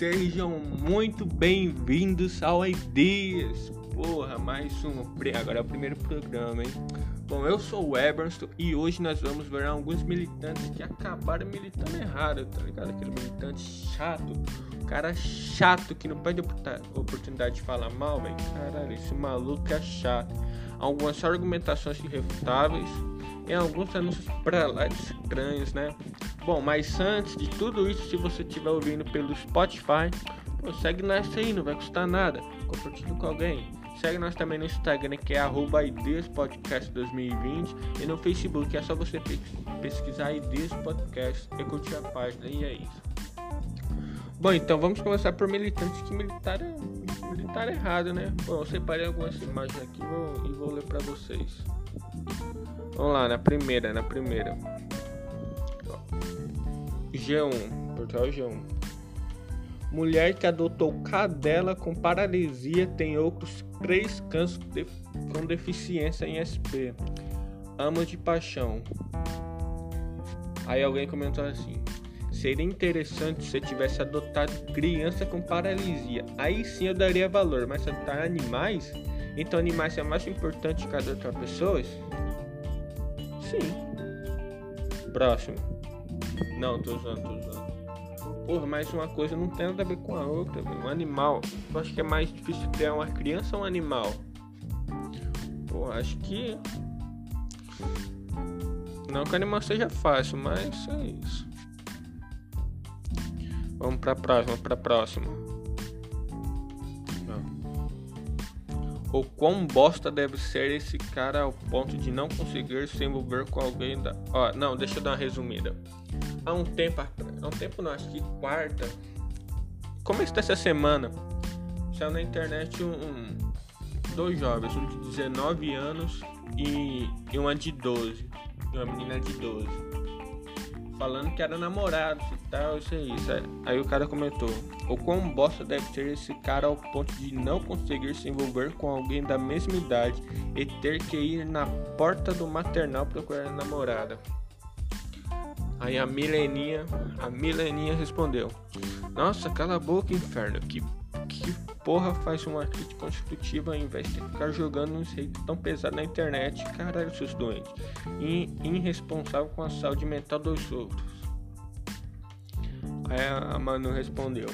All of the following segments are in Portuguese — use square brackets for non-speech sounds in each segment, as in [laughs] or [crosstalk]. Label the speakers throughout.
Speaker 1: Sejam muito bem-vindos ao Ideas. Porra, mais um. Agora é o primeiro programa, hein? Bom, eu sou o Eberson e hoje nós vamos ver alguns militantes que acabaram militando errado, tá ligado? Aquele militante chato, cara chato que não perde oportunidade de falar mal, velho. Caralho, esse maluco é chato. Algumas argumentações irrefutáveis em alguns anúncios pra lá estranhos, né? Bom, mas antes de tudo isso, se você estiver ouvindo pelo Spotify, pô, segue nós aí, não vai custar nada. Compartilha com alguém. Segue nós também no Instagram, que é arroba Podcast 2020 e no Facebook é só você pesquisar Ideias Podcast e curtir a página e é isso. Bom, então vamos começar por militantes que militaram, militaram errado, né? Bom, eu separei algumas imagens aqui vou, e vou ler para vocês. Vamos lá, na primeira, na primeira. G1, portal G1. Mulher que adotou cadela com paralisia tem outros três cães com deficiência em SP. Amo de paixão. Aí alguém comentou assim: Seria interessante se tivesse adotado criança com paralisia. Aí sim eu daria valor, mas adotar animais? Então animais é mais importante que adotar pessoas? Sim. Próximo. Não, tô usando, tô usando. Porra, mas uma coisa não tem nada a ver com a outra, Um animal. Eu acho que é mais difícil ter uma criança ou um animal. Porra, acho que. Não que o animal seja fácil, mas é isso. Vamos pra próxima, pra próxima. O quão bosta deve ser esse cara ao ponto de não conseguir se envolver com alguém da. Ó, não, deixa eu dar uma resumida. Há um tempo há um tempo não, acho que quarta. Começo dessa semana, saiu na internet um, um, dois jovens, um de 19 anos e, e uma de 12. E uma menina de 12 falando que era namorado e tal, isso aí. Isso aí. aí o cara comentou: O quão bosta deve ser esse cara ao ponto de não conseguir se envolver com alguém da mesma idade e ter que ir na porta do maternal procurar namorada. Aí a Mileninha, a Mileninha respondeu: Nossa, cala a boca, inferno. Que, porra faz uma crítica construtiva ao invés de ficar jogando um jeito tão pesado na internet? Caralho, seus doentes. E irresponsável com a saúde mental dos outros. Aí a Manu respondeu: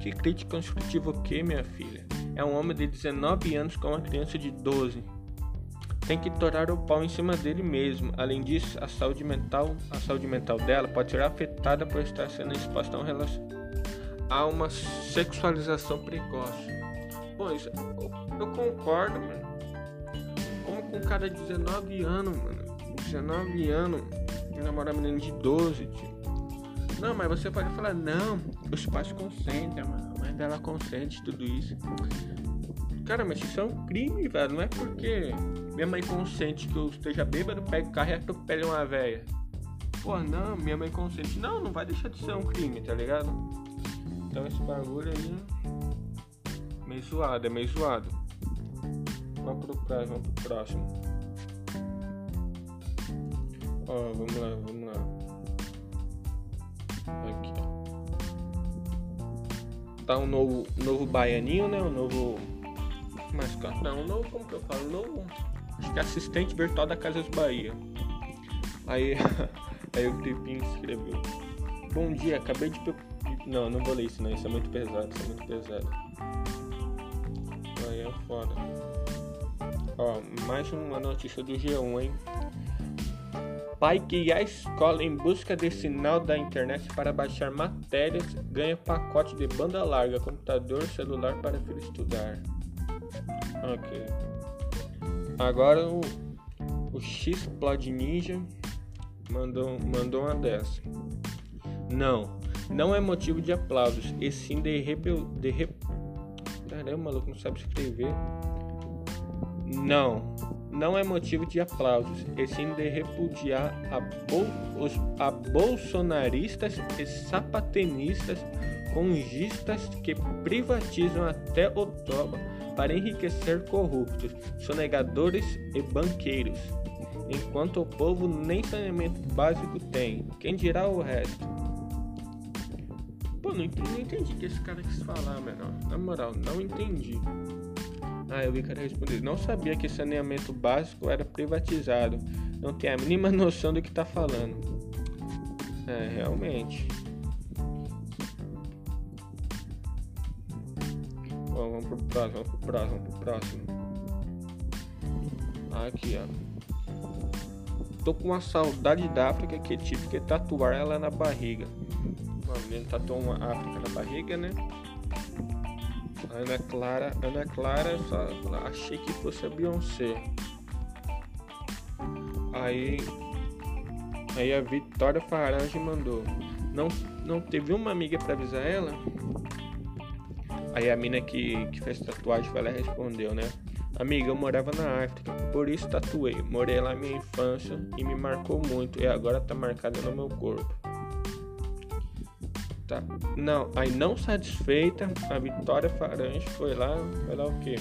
Speaker 1: Que crítica construtiva o que, minha filha? É um homem de 19 anos com uma criança de 12 tem que torar o pau em cima dele mesmo. Além disso, a saúde mental, a saúde mental dela pode ser afetada por estar sendo exposta a, um relacion... a uma sexualização precoce. Bom, isso eu, concordo, mano. Como com um cara de 19 anos, mano. 19 anos, namorar menino de 12, tio. Não, mas você pode falar, não, os pais consentem, mano. A mãe dela consente tudo isso. Cara, mas isso é um crime, velho. Não é porque minha mãe consente que eu esteja bêbado, pega o carro e atropele uma velha. Pô, não, minha mãe consente. Não, não vai deixar de ser um crime, tá ligado? Então esse bagulho aí. Meio zoado, é meio zoado. Vamos pro próximo, vamos pro próximo. Ó, vamos lá, vamos lá. Aqui, ó. Tá um novo, novo baianinho, né? Um novo mas não, novo, como que eu falo? Novo, acho que é assistente virtual da Casas Bahia. Aí, [laughs] aí o Cripinho escreveu: Bom dia, acabei de. Não, não vou ler isso, não. Isso é muito pesado, isso é muito pesado. Aí é foda. Ó, mais uma notícia do G1, hein? Pai que à escola em busca de sinal da internet para baixar matérias ganha pacote de banda larga, computador, celular para filho estudar. Ok. Agora o, o X-Plod Ninja mandou, mandou uma dessa. Não, não é motivo de aplausos, e sim de rebel... De re... Caramba, o maluco não sabe escrever. Não, não é motivo de aplausos, e sim de repudiar a, bol... os... a bolsonaristas e sapatenistas congistas que privatizam até outubro para enriquecer corruptos, sonegadores e banqueiros, enquanto o povo nem saneamento básico tem. Quem dirá o resto? Pô, não entendi, não entendi o que esse cara quis falar, menor. Na moral, não entendi. Ah, eu vi que era responder. Não sabia que saneamento básico era privatizado. Não tem a mínima noção do que tá falando. É, realmente. Bom, vamos pro próximo, vamos pro próximo, vamos pro próximo. Aqui, ó. Tô com uma saudade da África que tive que tatuar ela na barriga. Uma menina tatuou uma África na barriga, né? Ana Clara, Ana Clara, só achei que fosse a Beyoncé. Aí, aí a Vitória Farange mandou. Não, não teve uma amiga para avisar ela? Aí a mina que, que fez tatuagem foi lá e respondeu, né? Amiga, eu morava na África, por isso tatuei. Morei lá minha infância e me marcou muito e agora tá marcada no meu corpo. Tá. Não, aí não satisfeita, a Vitória Farange foi lá, foi lá o quê?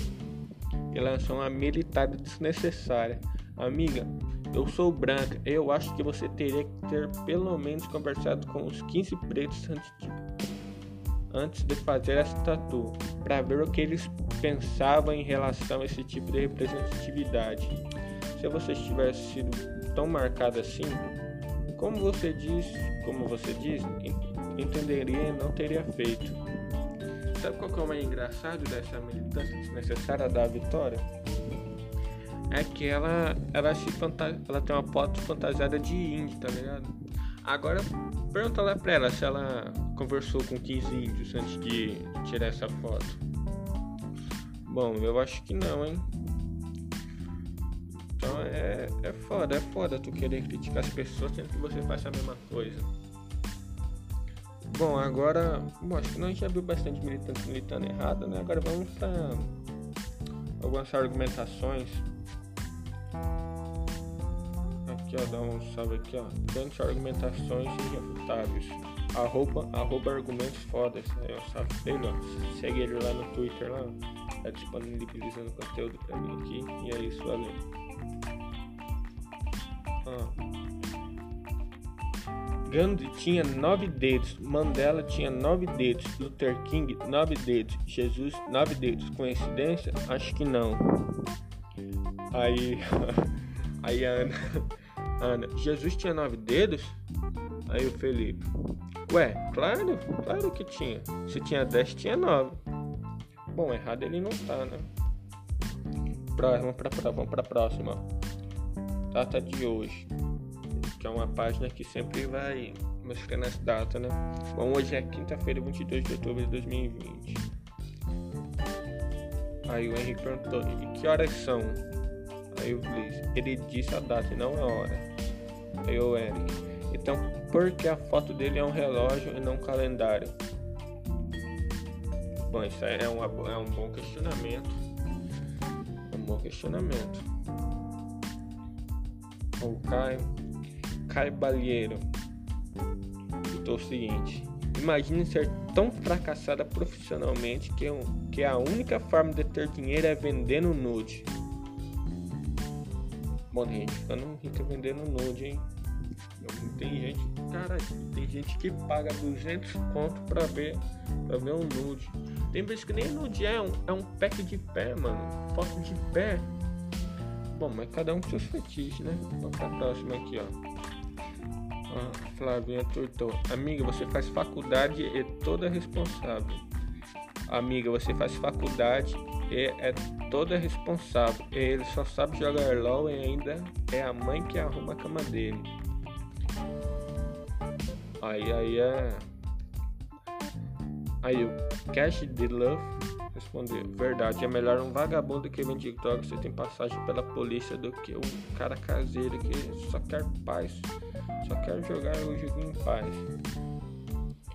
Speaker 1: E lançou uma militar desnecessária. Amiga, eu sou branca, eu acho que você teria que ter pelo menos conversado com os 15 pretos antes de, antes de fazer essa tatu, para ver o que eles pensavam em relação a esse tipo de representatividade. Se você tivesse sido tão marcada assim, como você diz, como você diz, entenderia e não teria feito. Sabe qual que é o mais engraçado dessa militância desnecessária da Vitória? É que ela, ela se ela tem uma foto fantasiada de índio, tá ligado? Agora pergunta lá pra ela se ela conversou com 15 índios antes de tirar essa foto. Bom, eu acho que não, hein? Então é, é foda, é foda tu querer criticar as pessoas sendo que você faz a mesma coisa. Bom, agora, bom, acho que nós já viu bastante militante militando errado, né? Agora vamos para algumas argumentações. Aqui, ó, dá um salve aqui, ó. Grandes argumentações irrefutáveis. Arroba, arroba argumentos fodas. Aí, ó, salve dele, ó. Segue ele lá no Twitter, lá. Tá disponibilizando conteúdo pra mim aqui. E é isso, valeu. Ah. Gandhi tinha nove dedos, Mandela tinha nove dedos, Luther King nove dedos, Jesus nove dedos. Coincidência? Acho que não. Aí, [laughs] aí a Ana, Ana, Jesus tinha nove dedos? Aí o Felipe, ué, claro, claro que tinha. Se tinha dez, tinha nove. Bom, errado ele não tá, né? Próximo, pra, pra, vamos pra próxima. Data de hoje que é uma página que sempre vai mostrando as datas, né? Bom, hoje é quinta-feira, 22 de outubro de 2020. Aí o Henrique perguntou: e que horas são? Aí o disse: ele disse a data e não a hora. Aí o Eric: então por que a foto dele é um relógio e não um calendário? Bom, isso é, uma, é um bom questionamento. É um bom questionamento. O Caio Caio Balheiro citou o seguinte: Imagine ser tão fracassada profissionalmente que, que a única forma de ter dinheiro é vendendo nude. Bom, tem gente ficando rica vendendo nude, hein? Tem gente, cara, tem gente que paga 200 conto pra ver, pra ver um nude. Tem vezes que nem nude é, um, é um pack de pé, mano. Foto de pé. Bom, mas cada um com seus fetiches, né? Vamos pra próxima aqui, ó. Ah, Flavinha Turtou. Amiga, você faz faculdade e toda responsável. Amiga, você faz faculdade e é toda responsável. E ele só sabe jogar LOL e ainda é a mãe que arruma a cama dele. Aí, aí é. Aí o Cash de Love respondeu: Verdade, é melhor um vagabundo que vende drogas você tem passagem pela polícia do que um cara caseiro que só quer paz só quero jogar o jogo em paz.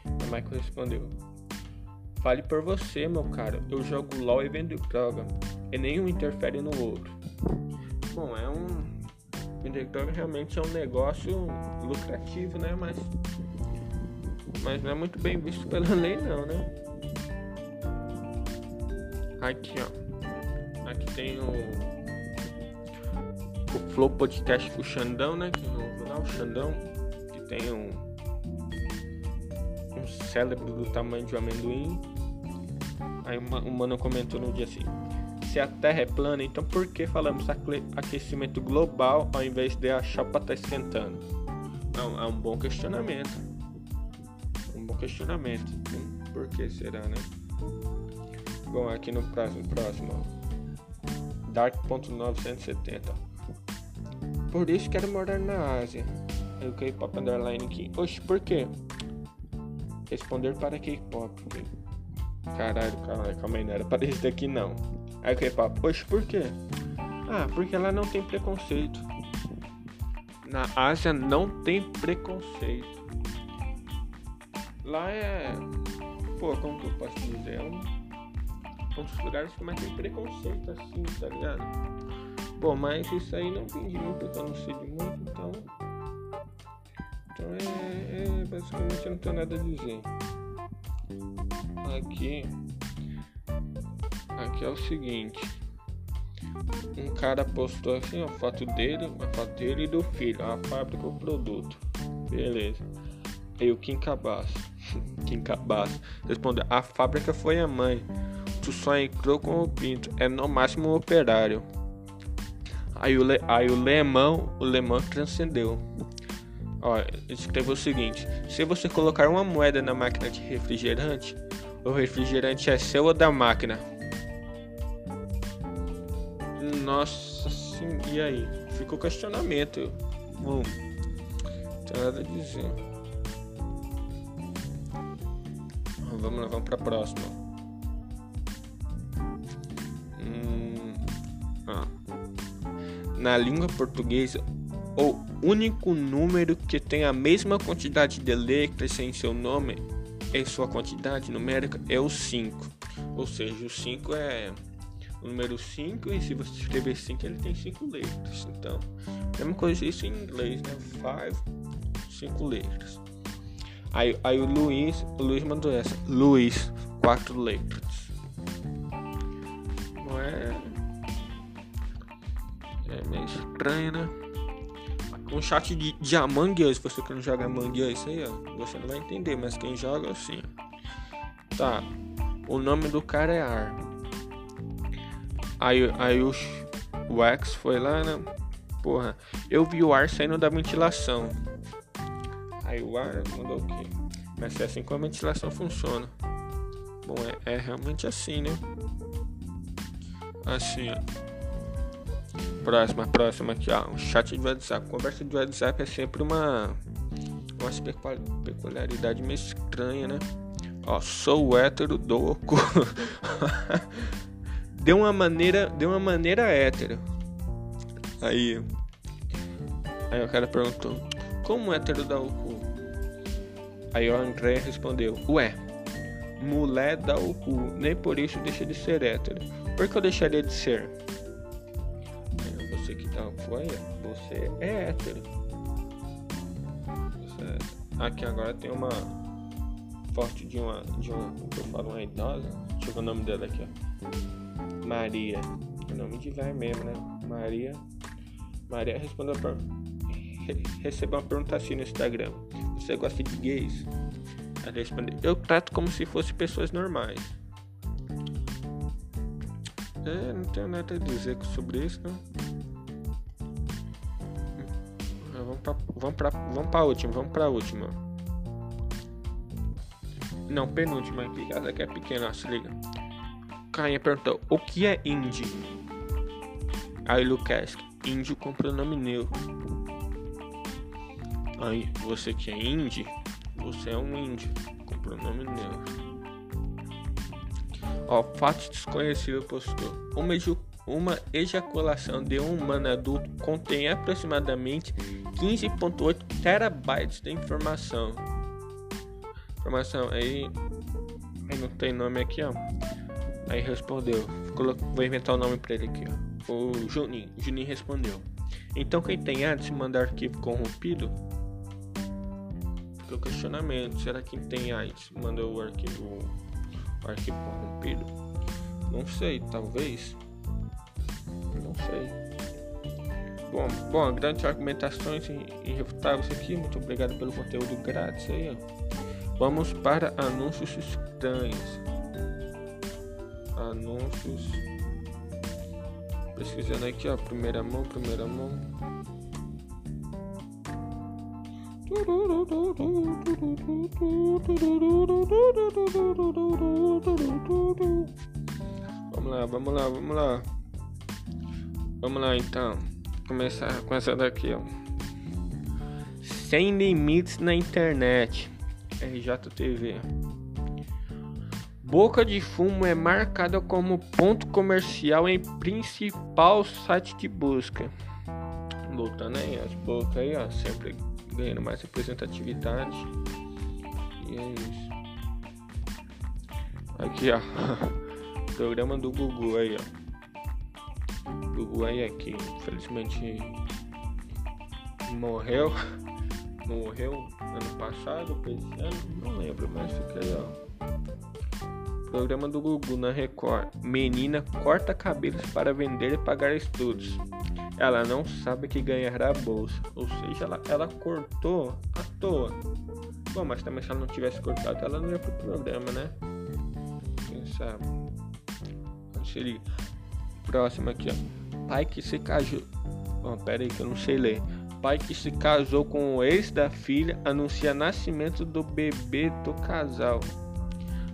Speaker 1: A Michael respondeu: Fale por você, meu caro. Eu jogo LOL e vendo droga. E nenhum interfere no outro. Bom, é um. Vender droga realmente é um negócio lucrativo, né? Mas. Mas não é muito bem visto pela lei, não, né? Aqui, ó. Aqui tem o. O Flow Podcast com o Xandão, né? Que no o Xandão, que tem um, um cérebro do tamanho de um amendoim. Aí um mano comentou no dia assim: se a Terra é plana, então por que falamos aquecimento global ao invés de a chapa tá esquentando? É é um bom questionamento. Um bom questionamento. Por que será, né? Bom, aqui no próximo, próximo Dark.970. Por isso quero morar na Ásia. Aí o K-pop underline aqui. Oxe, por quê? Responder para K-pop. Caralho, caralho, calma aí, não era para isso daqui não. Aí o K-pop, oxe, por quê? Ah, porque lá não tem preconceito. Na Ásia não tem preconceito. Lá é. Pô, como que eu posso dizer? É um dos lugares que mais tem preconceito assim, tá ligado? Bom, mas isso aí não entendi muito, eu não sei de muito, então. Então é, é basicamente não tenho nada a dizer. Aqui. Aqui é o seguinte. Um cara postou assim a foto dele, a foto dele e do filho, a fábrica, o produto. Beleza. Aí o Kim Cabaço. [laughs] Kim Cabaço respondeu: A fábrica foi a mãe tu só entrou com o pinto, é no máximo um operário. Aí o, Le, aí o Lemão, o Lemão transcendeu. Ó, escreveu o seguinte: se você colocar uma moeda na máquina de refrigerante, o refrigerante é seu ou da máquina? Nossa sim, e aí? Ficou questionamento. Bom, não tem nada a dizer. Vamos lá, vamos pra próxima. Na língua portuguesa, o único número que tem a mesma quantidade de letras em seu nome em sua quantidade numérica é o 5. Ou seja, o 5 é o número 5 e se você escrever 5 ele tem 5 letras. Então, mesma coisa isso em inglês, né? 5, 5 letras. Aí, aí o Luiz, o Luiz mandou essa. Luiz, 4 letras. Não é é meio estranho, né? Um chat de, de Among Us, você que não joga Among Us aí, ó, você não vai entender, mas quem joga sim. Tá. O nome do cara é Ar. Aí, aí o, o X foi lá, né? Porra, eu vi o ar saindo da ventilação. Aí o ar mandou o quê? Mas é assim que a ventilação funciona. Bom, é, é realmente assim, né? Assim, ó. Próxima, próxima aqui, ó. Um chat de WhatsApp. Conversa de WhatsApp é sempre uma, uma peculiaridade meio estranha, né? Ó, sou hétero, dou cu. [laughs] deu uma maneira, deu uma maneira hétero. Aí, aí o cara perguntou: Como hétero dá o cu? Aí o André respondeu: Ué, mulher dá o cu, nem por isso deixa de ser hétero. Por que eu deixaria de ser? Foi, você é hétero. Você é. Aqui agora tem uma foto de uma, de uma, eu falo, uma idosa. Deixa o nome dela aqui, ó. Maria. É nome de velho mesmo, né? Maria. Maria respondeu per... recebeu uma pergunta assim no Instagram. Você gosta de gays? Ela respondeu, eu trato como se fossem pessoas normais. É, não tenho nada a dizer sobre isso, né? Pra, vamos pra, vamos pra última, vamos pra última. Não, penúltima aqui, essa aqui é pequena, se liga. Cainha perguntou, o que é indie? Aí Lucas, índio com pronome neutro. Aí, você que é indie, você é um índio com pronome neutro. Ó, fato desconhecido postou. O Meju uma ejaculação de um humano adulto contém aproximadamente 15.8 terabytes de informação. Informação aí, aí não tem nome aqui, ó. Aí respondeu, vou inventar o nome para ele aqui, ó. O Juninho, Juninho respondeu. Então quem tem AIDS manda arquivo corrompido? Fica o questionamento, será que quem tem AIDS manda o arquivo, o arquivo corrompido? Não sei, talvez sei. Bom, bom, grandes argumentações irrefutáveis aqui. Muito obrigado pelo conteúdo grátis aí, ó. Vamos para anúncios estranhos. Anúncios. Pesquisando aqui, ó. Primeira mão, primeira mão. Vamos lá, vamos lá, vamos lá. Vamos lá então. Começar com essa daqui, ó. Sem limites na internet. RJTV. Boca de Fumo é marcada como ponto comercial em principal site de busca. Voltando aí, as bocas aí, ó, sempre ganhando mais representatividade. E é isso. Aqui, ó. [laughs] Programa do Google aí, ó. Google aí aqui, infelizmente morreu. [laughs] Morreu ano passado, esse ano, não lembro, mas fica aí, ó. Programa do Google na Record. Menina corta cabelos para vender e pagar estudos. Ela não sabe que ganhará a bolsa. Ou seja, ela, ela cortou à toa. Bom, mas também se ela não tivesse cortado, ela não ia pro programa, né? Quem sabe? Seria. Próximo aqui, ó. Pai que se casou. Oh, pera aí que eu não sei ler. Pai que se casou com o ex da filha anuncia nascimento do bebê do casal.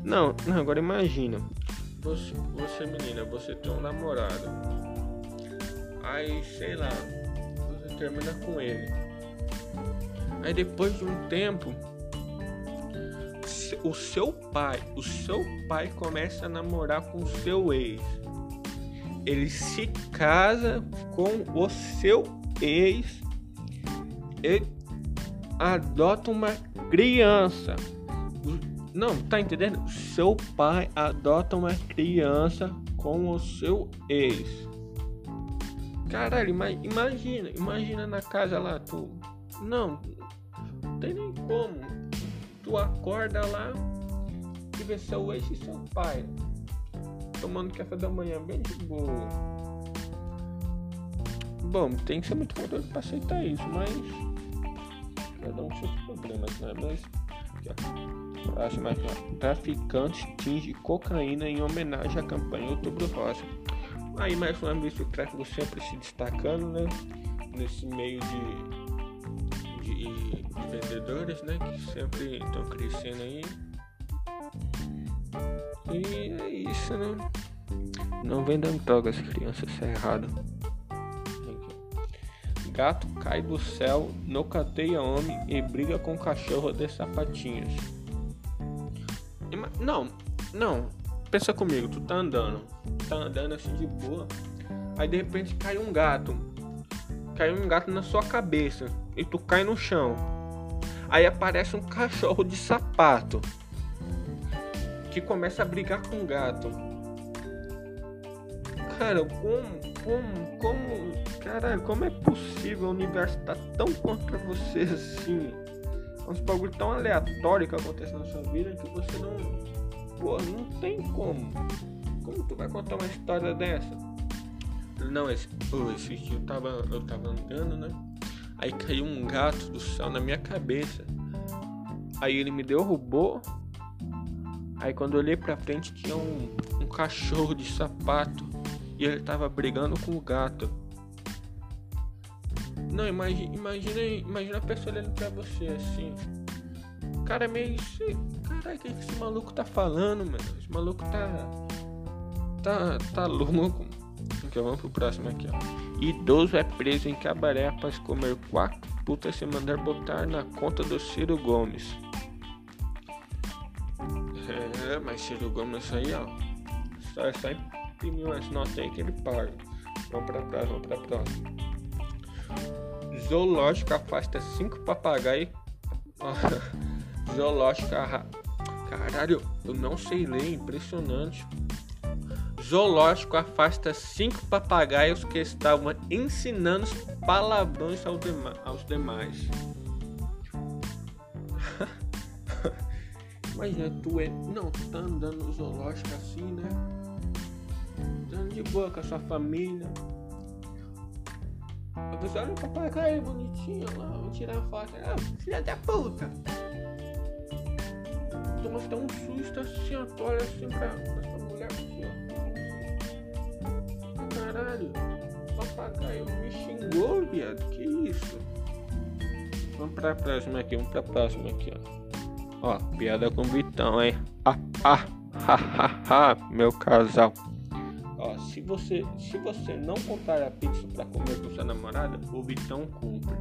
Speaker 1: Não, agora imagina. Você, você menina, você tem um namorado. Aí, sei lá, você termina com ele. Aí depois de um tempo, o seu pai, o seu pai começa a namorar com o seu ex. Ele se casa com o seu ex e adota uma criança. Não, tá entendendo? Seu pai adota uma criança com o seu ex. Caralho, imagina, imagina na casa lá, tu. Não, não tem nem como. Tu acorda lá e vê seu ex e seu pai tomando café da manhã bem de boa. Bom, tem que ser muito maduro pra aceitar isso, mas. Cada um seus problemas, né? Mas. Acho mais Traficante tinge cocaína em homenagem à campanha Outubro Rosa. Aí mais uma vez o tráfico sempre se destacando, né? Nesse meio de, de, de vendedores, né? Que sempre estão crescendo aí. Isso, né? Não vendam drogas, crianças, isso é errado. Gato cai do céu, nocateia homem e briga com cachorro de sapatinhos. Não, não. Pensa comigo, tu tá andando. Tá andando assim de boa. Aí de repente cai um gato. Cai um gato na sua cabeça. E tu cai no chão. Aí aparece um cachorro de sapato. Que começa a brigar com o gato. Cara, como como, como, caralho, como é possível o universo tá tão contra você assim? É uns bagulho tão aleatório que acontece na sua vida que você não, pô, não tem como. Como tu vai contar uma história dessa? Não, esse, oh, esse dia eu tava, eu tava andando, né? Aí caiu um gato do céu na minha cabeça. Aí ele me derrubou. Aí quando eu olhei pra frente tinha um, um cachorro de sapato e ele tava brigando com o gato. Não, imagina, imagina, a pessoa olhando pra você assim. Cara, é meio. Caralho, o que esse maluco tá falando, mano? Esse maluco tá. Tá. tá louco. Então vamos pro próximo aqui, ó. Idoso é preso em cabaré após comer quatro putas e mandar botar na conta do Ciro Gomes. É, mas Ciro Gomes aí, ó. Só, só imprimir as notas aí que ele paga. Vamos pra próxima, vamos pra próxima. Zoológico afasta cinco papagaios. [laughs] Zoológico. Caralho, eu não sei ler, impressionante. Zoológico afasta cinco papagaios que estavam ensinando palavrões aos, aos demais. Imagina, tu é. Não, tu tá andando no zoológico assim, né? de boa com a sua família. A pessoa olha o papai, cara, bonitinho lá, vou tirar a foto. Ah, filha da puta! toma até um susto assim, ó. Tu olha assim pra, pra essa mulher assim, ó. Caralho, papagaio me xingou, viado. Que isso? Vamos pra próxima aqui, vamos pra próxima aqui, ó. Ó, piada com o Vitão, hein? Ah, ah, ha, ha, ha, meu casal. Ó, se você, se você não comprar a pizza pra comer com sua namorada, o Vitão cumpre.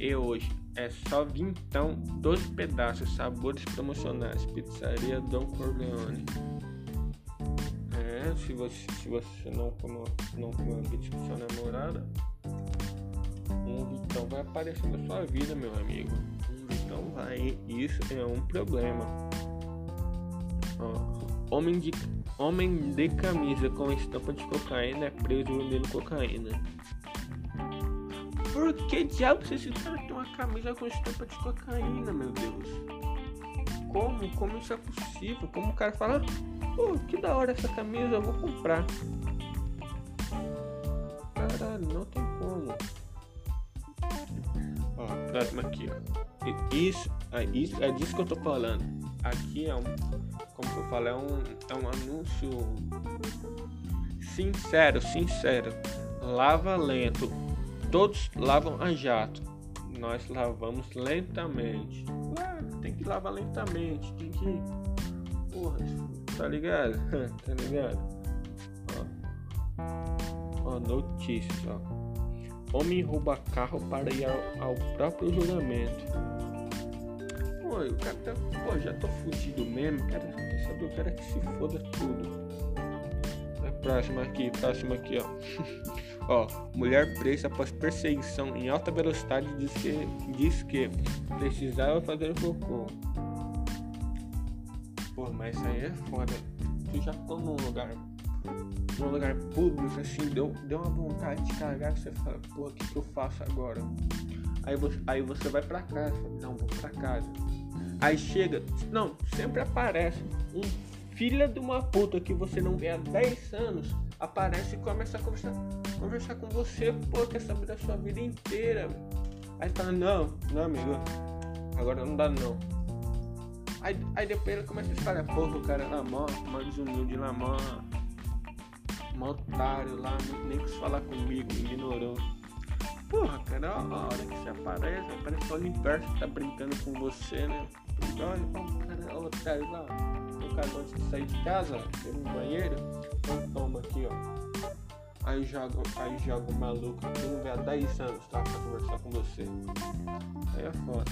Speaker 1: E hoje é só vintão, 12 pedaços, sabores promocionais. Pizzaria Dom Corleone. É, se você, se você não comer, não comer pizza com sua namorada, um vitão vai aparecer na sua vida, meu amigo. Isso é um problema. Ó, homem de homem de camisa com estampa de cocaína é preso vendendo cocaína. Por que diabos esse cara tem uma camisa com estampa de cocaína, meu Deus? Como? Como isso é possível? Como o cara fala, pô, que da hora essa camisa, eu vou comprar. Caralho, não tem como. Ó, próximo aqui, ó. Isso, é, isso, é disso que eu tô falando. Aqui é um, como eu falo, é um, é um anúncio sincero, sincero. Lava lento. Todos lavam a jato. Nós lavamos lentamente. Claro, tem que lavar lentamente. Tem que. Porra, tá ligado? [laughs] tá ligado? Ó. Ó, ó. Homem rouba carro para ir ao, ao próprio julgamento. Pô, o cara tá. Pô, já tô fudido mesmo. Cara, quer saber? O cara que se foda tudo. É próximo aqui, próximo aqui, ó. [laughs] ó, mulher presa após perseguição em alta velocidade diz que, diz que precisava fazer cocô. Pô, mas isso aí é foda. Tu já tô num lugar num lugar público, assim, deu, deu uma vontade de cagar, você fala, pô, o que, que eu faço agora? Aí você, aí você vai pra casa, não, vou pra casa. Aí chega, não, sempre aparece um filho de uma puta que você não vê há 10 anos, aparece e começa a conversar, conversar com você, pô, quer saber da sua vida inteira. Aí fala, não, não, amigo, agora não dá não. Aí, aí depois ele começa a espalhar, pô, o cara na mão, mais humilde na mão um otário lá, nem quis falar comigo, me ignorou. Porra, cara, a hora que você aparece, parece que o universo tá brincando com você, né? Olha, o cara, o otário lá, o cara antes de sair de casa, tem um banheiro, então toma aqui, ó. Aí joga, aí joga o maluco que não vê há 10 anos, tá? Pra conversar com você. Aí é foda.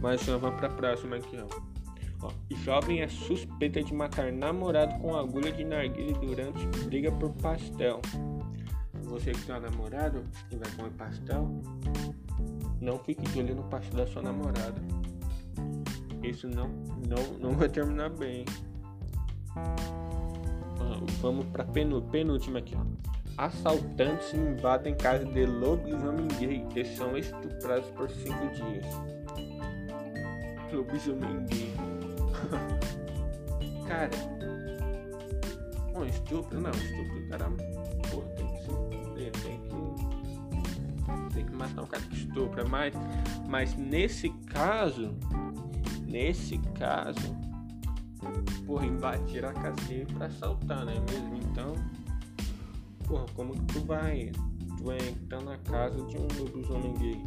Speaker 1: Mas vamos pra próxima aqui, ó. Jovem é suspeita de matar namorado com agulha de narguilha durante briga por pastel. Você que tem um namorado e vai comer pastel, não fique de olho no pastel da sua namorada. Isso não, não, não vai terminar bem. vamos para penúltima aqui. Ó. Assaltantes invadem casa de lobisomem gay e são estuprados por cinco dias. Lobisomem gay. Cara. Um estupro, não, estupro, cara. Pô, tem que se tem que. Tem que matar um cara que estupra. Mas, mas nesse caso, nesse caso, porra, invadir a cadeia pra assaltar, né mesmo? Então, porra, como que tu vai? Tu vai entrar na casa de um dos homens gay?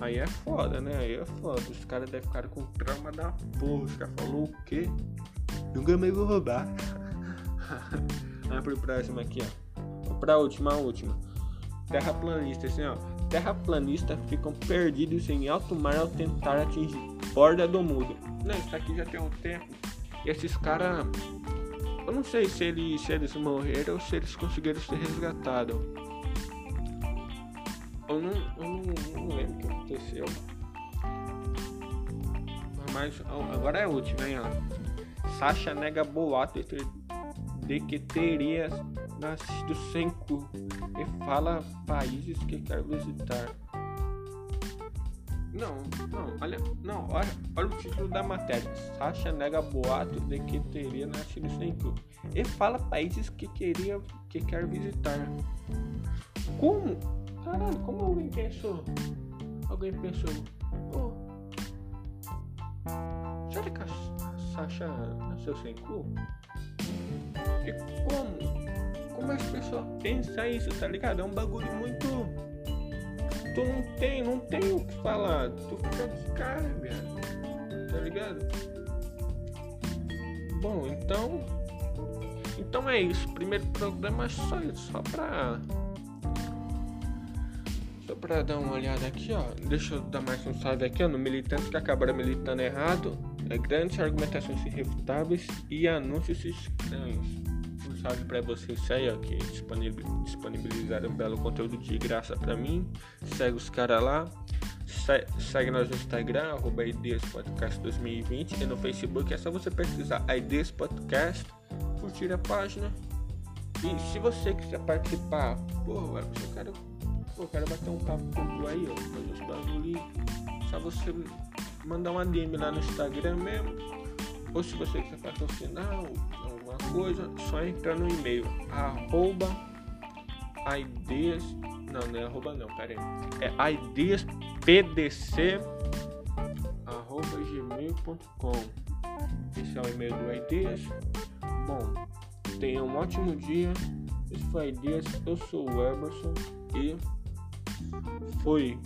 Speaker 1: Aí é foda, né? Aí é foda. Os caras devem ficar com trauma da porra. Os caras falaram o quê? Nunca mais vou roubar. [laughs] Vamos pro próximo aqui, ó. Pra última, a última. Terraplanista, assim, ó. Terraplanistas ficam perdidos em alto mar ao tentar atingir borda do mundo. Não, isso aqui já tem um tempo. E esses caras. Eu não sei se eles, se eles morreram ou se eles conseguiram ser resgatados. Eu não, eu não, não lembro o que aconteceu. Mas agora é a última, hein? Ó. Sasha nega boato de que teria nascido sem cu e fala países que quer visitar. Não, não, olha, não, olha, olha o título da matéria. Sasha nega boato de que teria nascido sem cu e fala países que queria que quer visitar. Como? Caralho, como alguém pensou? Alguém pensou, oh, Será que a, Sasha nasceu sem cu? E como? Como as pessoas pensam isso, tá ligado? É um bagulho muito. Tu não tem, não tem o que falar. Tu fica de cara, velho. Tá ligado? Bom, então. Então é isso. Primeiro programa é só isso, só pra pra dar uma olhada aqui, ó. Deixa eu dar mais um salve aqui, ó. No militante que acabaram militando errado. É grandes argumentações irrefutáveis e anúncios estranhos. Um salve pra vocês aí, ó. Que disponibilizaram um belo conteúdo de graça pra mim. Segue os caras lá. segue nós no Instagram, arroba Podcast 2020. E no Facebook é só você pesquisar Ideias Podcast, curtir a página. E se você quiser participar, porra, eu quero pô, quero bater um papo com tu aí, ó, fazer uns bagulho. Só você mandar uma DM lá no Instagram mesmo. Ou se você quiser patrocinar alguma coisa, só entrar no e-mail arroba ideas. Não, não é arroba não, pera aí. É ideiaspdc arroba gmail.com. Esse é o e-mail do Ideias. Bom, tenha um ótimo dia. Esse foi Ideias. Eu sou o Emerson e foi.